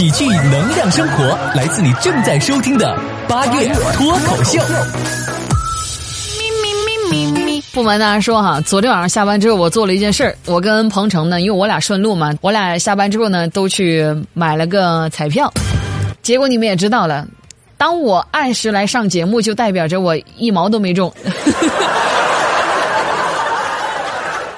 喜剧能量生活，来自你正在收听的八月脱口秀。不瞒大家说哈，昨天晚上下班之后，我做了一件事儿。我跟彭程呢，因为我俩顺路嘛，我俩下班之后呢，都去买了个彩票。结果你们也知道了，当我按时来上节目，就代表着我一毛都没中。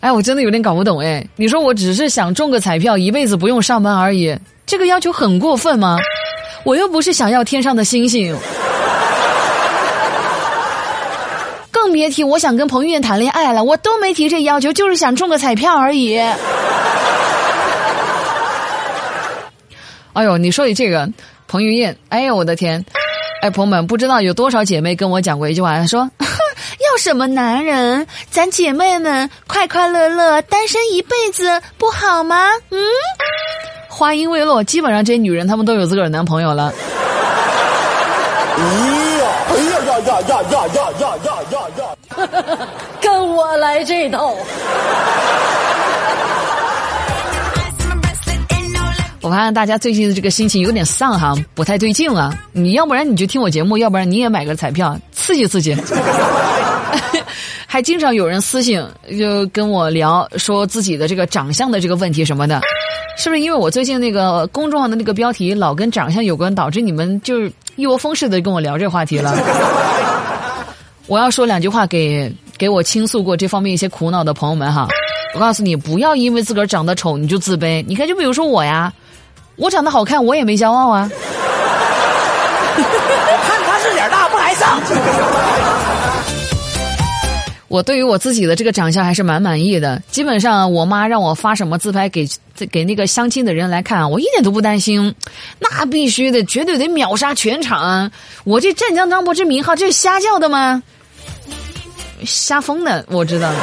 哎，我真的有点搞不懂哎。你说我只是想中个彩票，一辈子不用上班而已，这个要求很过分吗？我又不是想要天上的星星。更别提我想跟彭于晏谈恋爱了，我都没提这要求，就是想中个彩票而已。哎呦，你说起这个彭于晏，哎呦我的天！哎，朋友们，不知道有多少姐妹跟我讲过一句话，她说：“ 要什么男人？咱姐妹们快快乐乐单身一辈子不好吗？”嗯，话音未落，基本上这些女人她们都有自个儿男朋友了。哎呀哎呀呀呀呀呀呀呀呀呀！跟我来这套。我发现大家最近的这个心情有点丧哈，不太对劲啊！你要不然你就听我节目，要不然你也买个彩票，刺激刺激。还经常有人私信就跟我聊，说自己的这个长相的这个问题什么的，是不是因为我最近那个公众号的那个标题老跟长相有关，导致你们就是一窝蜂似的跟我聊这话题了？我要说两句话给给我倾诉过这方面一些苦恼的朋友们哈，我告诉你，不要因为自个儿长得丑你就自卑。你看，就比如说我呀。我长得好看，我也没骄傲啊。我对于我自己的这个长相还是蛮满意的。基本上，我妈让我发什么自拍给给那个相亲的人来看，我一点都不担心。那必须的，绝对得秒杀全场。我这湛江张柏芝名号，这是瞎叫的吗？瞎疯的，我知道。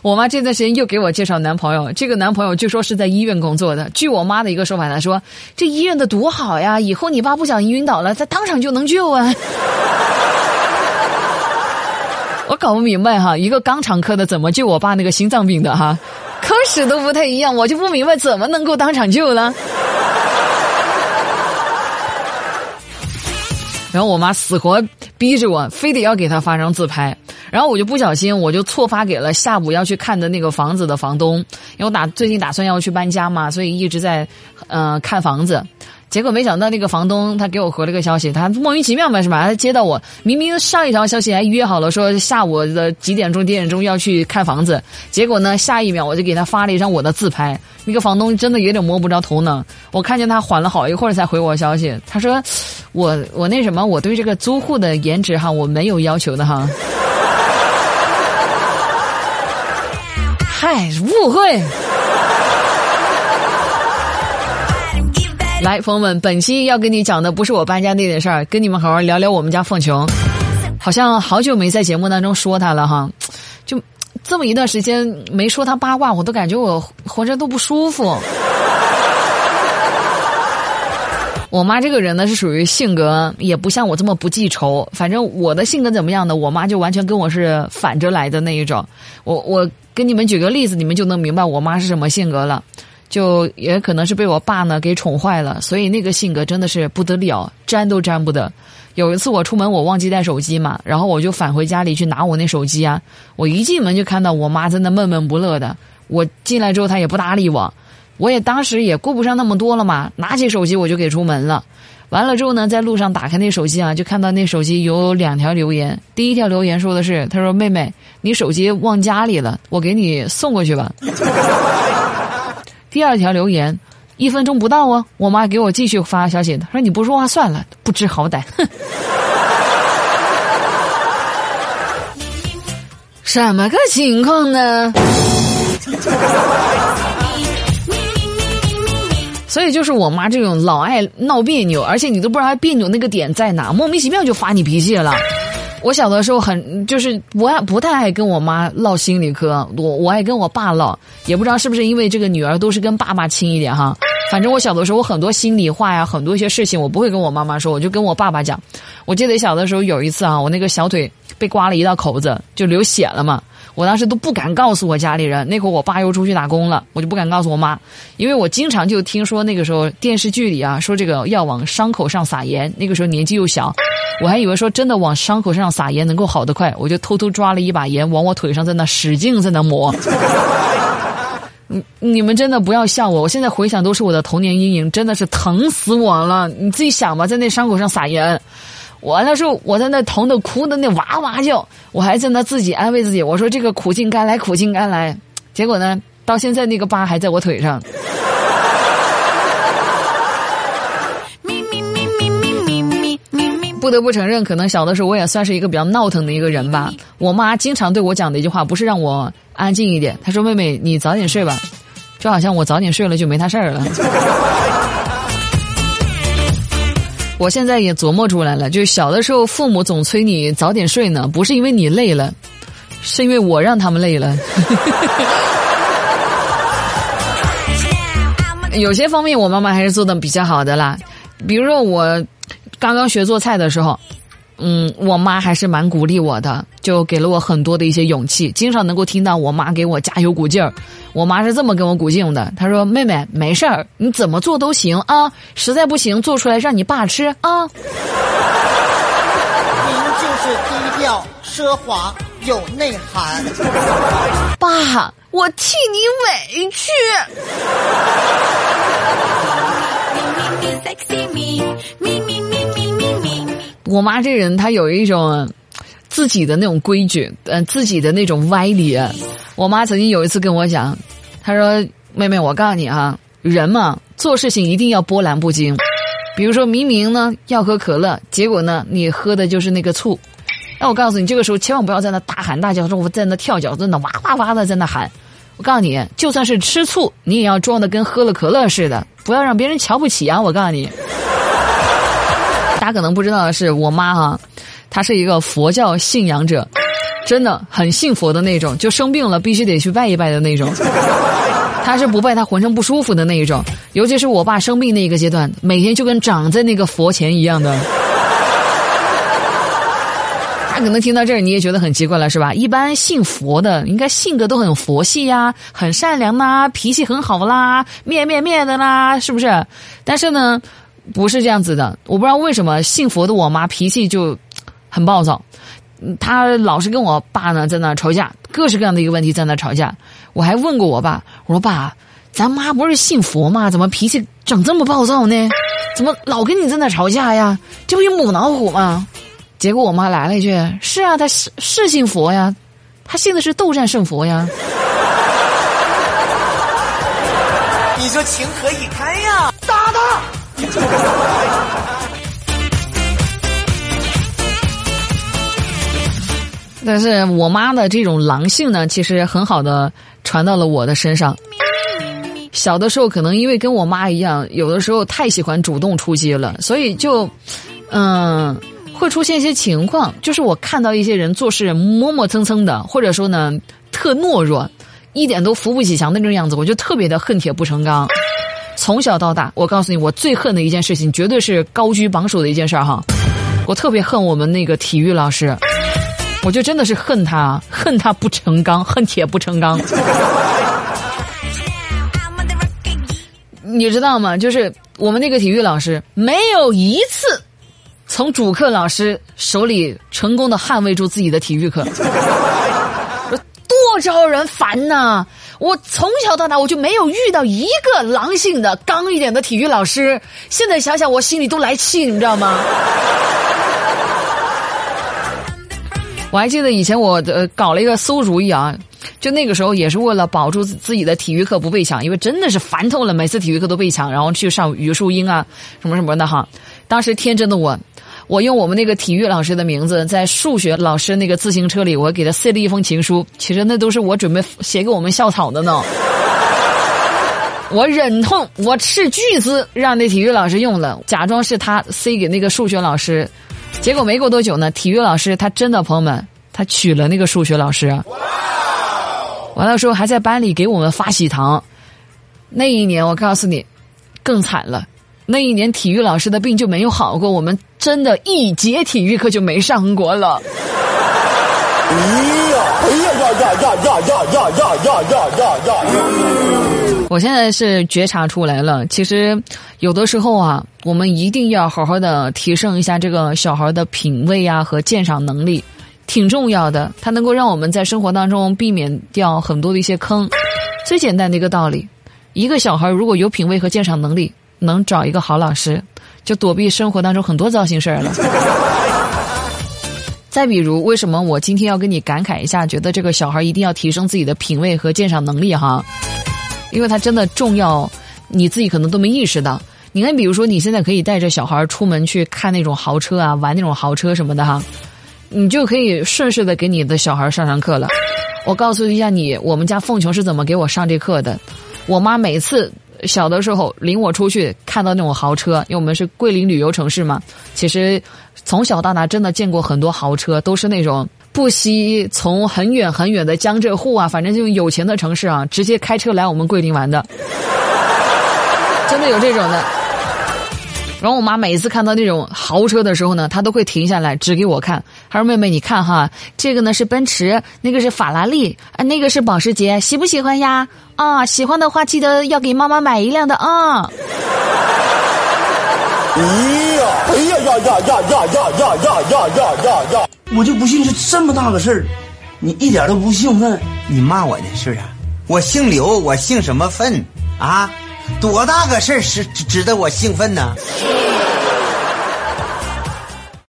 我妈这段时间又给我介绍男朋友，这个男朋友据说是在医院工作的。据我妈的一个说法，她说这医院的多好呀，以后你爸不小心晕倒了，他当场就能救啊。我搞不明白哈，一个肛肠科的怎么救我爸那个心脏病的哈，科室都不太一样，我就不明白怎么能够当场救呢。然后我妈死活逼着我，非得要给她发张自拍。然后我就不小心，我就错发给了下午要去看的那个房子的房东，因为我打最近打算要去搬家嘛，所以一直在，呃，看房子。结果没想到那个房东他给我回了个消息，他莫名其妙嘛是吧？他接到我明明上一条消息还约好了说下午的几点钟几点钟要去看房子，结果呢下一秒我就给他发了一张我的自拍。那个房东真的有点摸不着头脑，我看见他缓了好一会儿才回我消息，他说我我那什么我对这个租户的颜值哈我没有要求的哈。嗨，误会。来，朋友们，本期要跟你讲的不是我搬家那点事儿，跟你们好好聊聊我们家凤琼。好像好久没在节目当中说她了哈，就这么一段时间没说她八卦，我都感觉我浑身都不舒服。我妈这个人呢是属于性格也不像我这么不记仇，反正我的性格怎么样的，我妈就完全跟我是反着来的那一种。我我跟你们举个例子，你们就能明白我妈是什么性格了。就也可能是被我爸呢给宠坏了，所以那个性格真的是不得了，沾都沾不得。有一次我出门我忘记带手机嘛，然后我就返回家里去拿我那手机啊。我一进门就看到我妈在那闷闷不乐的，我进来之后她也不搭理我。我也当时也顾不上那么多了嘛，拿起手机我就给出门了。完了之后呢，在路上打开那手机啊，就看到那手机有两条留言。第一条留言说的是：“他说妹妹，你手机忘家里了，我给你送过去吧。”第二条留言，一分钟不到哦，我妈给我继续发消息，她说：“你不说话算了，不知好歹。”哼，什么个情况呢？所以就是我妈这种老爱闹别扭，而且你都不知道她别扭那个点在哪，莫名其妙就发你脾气了。我小的时候很就是不爱不太爱跟我妈唠心理嗑，我我爱跟我爸唠，也不知道是不是因为这个女儿都是跟爸爸亲一点哈。反正我小的时候，我很多心里话呀，很多一些事情我不会跟我妈妈说，我就跟我爸爸讲。我记得小的时候有一次啊，我那个小腿被刮了一道口子，就流血了嘛。我当时都不敢告诉我家里人。那会儿我爸又出去打工了，我就不敢告诉我妈，因为我经常就听说那个时候电视剧里啊说这个要往伤口上撒盐。那个时候年纪又小，我还以为说真的往伤口上撒盐能够好得快，我就偷偷抓了一把盐往我腿上在那使劲在那抹。你你们真的不要笑我，我现在回想都是我的童年阴影，真的是疼死我了。你自己想吧，在那伤口上撒盐。我那时候我在那疼的哭的那哇哇叫，我还在那自己安慰自己，我说这个苦尽甘来，苦尽甘来。结果呢，到现在那个疤还在我腿上。不得不承认，可能小的时候我也算是一个比较闹腾的一个人吧。我妈经常对我讲的一句话，不是让我安静一点，她说：“妹妹，你早点睡吧。”就好像我早点睡了就没她事儿了。我现在也琢磨出来了，就是小的时候父母总催你早点睡呢，不是因为你累了，是因为我让他们累了。有些方面我妈妈还是做的比较好的啦，比如说我刚刚学做菜的时候，嗯，我妈还是蛮鼓励我的，就给了我很多的一些勇气，经常能够听到我妈给我加油鼓劲儿。我妈是这么跟我鼓劲的，她说：“妹妹，没事儿，你怎么做都行啊，实在不行做出来让你爸吃啊。”您就是低调、奢华、有内涵。爸，我替你委屈。我妈这人，她有一种自己的那种规矩，嗯，自己的那种歪理。我妈曾经有一次跟我讲，她说：“妹妹，我告诉你啊，人嘛，做事情一定要波澜不惊。比如说明明呢要喝可乐，结果呢你喝的就是那个醋。那我告诉你，这个时候千万不要在那大喊大叫，说我在那跳脚，在那哇哇哇的在那喊。我告诉你，就算是吃醋，你也要装的跟喝了可乐似的，不要让别人瞧不起啊！我告诉你。”大家可能不知道的是，我妈哈，她是一个佛教信仰者，真的很信佛的那种，就生病了必须得去拜一拜的那种。她是不拜她浑身不舒服的那一种，尤其是我爸生病那个阶段，每天就跟长在那个佛前一样的。大家可能听到这儿你也觉得很奇怪了，是吧？一般信佛的应该性格都很佛系呀，很善良呐，脾气很好啦，面面面的啦，是不是？但是呢。不是这样子的，我不知道为什么信佛的我妈脾气就很暴躁，她老是跟我爸呢在那吵架，各式各样的一个问题在那吵架。我还问过我爸，我说爸，咱妈不是信佛吗？怎么脾气整这么暴躁呢？怎么老跟你在那吵架呀？这不是母老虎吗？结果我妈来了一句：是啊，她是是信佛呀，她信的是斗战胜佛呀。你说情何以堪呀？打他！但是我妈的这种狼性呢，其实很好的传到了我的身上。小的时候可能因为跟我妈一样，有的时候太喜欢主动出击了，所以就，嗯，会出现一些情况，就是我看到一些人做事磨磨蹭蹭的，或者说呢特懦弱，一点都扶不起墙的那种样子，我就特别的恨铁不成钢。从小到大，我告诉你，我最恨的一件事情，绝对是高居榜首的一件事儿哈。我特别恨我们那个体育老师，我就真的是恨他，恨他不成钢，恨铁不成钢。你知道吗？就是我们那个体育老师，没有一次从主课老师手里成功的捍卫住自己的体育课，多招人烦呐！我从小到大我就没有遇到一个狼性的、刚一点的体育老师。现在想想，我心里都来气，你知道吗？我还记得以前我呃搞了一个馊主意啊，就那个时候也是为了保住自己的体育课不被抢，因为真的是烦透了，每次体育课都被抢，然后去上语数英啊什么什么的哈。当时天真的我。我用我们那个体育老师的名字，在数学老师那个自行车里，我给他塞了一封情书。其实那都是我准备写给我们校草的呢。我忍痛，我斥巨资让那体育老师用了，假装是他塞给那个数学老师。结果没过多久呢，体育老师他真的朋友们，他娶了那个数学老师。完了之后还在班里给我们发喜糖。那一年我告诉你，更惨了。那一年体育老师的病就没有好过，我们真的一节体育课就没上过了。哎呀，哎呀呀呀呀呀呀呀呀呀呀呀呀！我现在是觉察出来了，其实有的时候啊，我们一定要好好的提升一下这个小孩的品味啊和鉴赏能力，挺重要的。它能够让我们在生活当中避免掉很多的一些坑。最简单的一个道理，一个小孩如果有品味和鉴赏能力，能找一个好老师，就躲避生活当中很多糟心事儿了。再比如，为什么我今天要跟你感慨一下，觉得这个小孩一定要提升自己的品味和鉴赏能力哈？因为他真的重要，你自己可能都没意识到。你看，比如说，你现在可以带着小孩出门去看那种豪车啊，玩那种豪车什么的哈，你就可以顺势的给你的小孩上上课了。我告诉一下你，我们家凤琼是怎么给我上这课的。我妈每次小的时候领我出去看到那种豪车，因为我们是桂林旅游城市嘛，其实从小到大真的见过很多豪车，都是那种。不惜从很远很远的江浙沪啊，反正就有钱的城市啊，直接开车来我们桂林玩的，真的有这种的。然后我妈每次看到那种豪车的时候呢，她都会停下来指给我看，她说：“妹妹，你看哈，这个呢是奔驰，那个是法拉利，啊，那个是保时捷，喜不喜欢呀？啊，喜欢的话记得要给妈妈买一辆的啊。”哎呀，哎呀呀呀呀呀呀呀呀呀呀呀！我就不信是这么大个事儿，你一点都不兴奋。你骂我呢是不是？我姓刘，我姓什么奋啊？多大个事儿是值得我兴奋呢？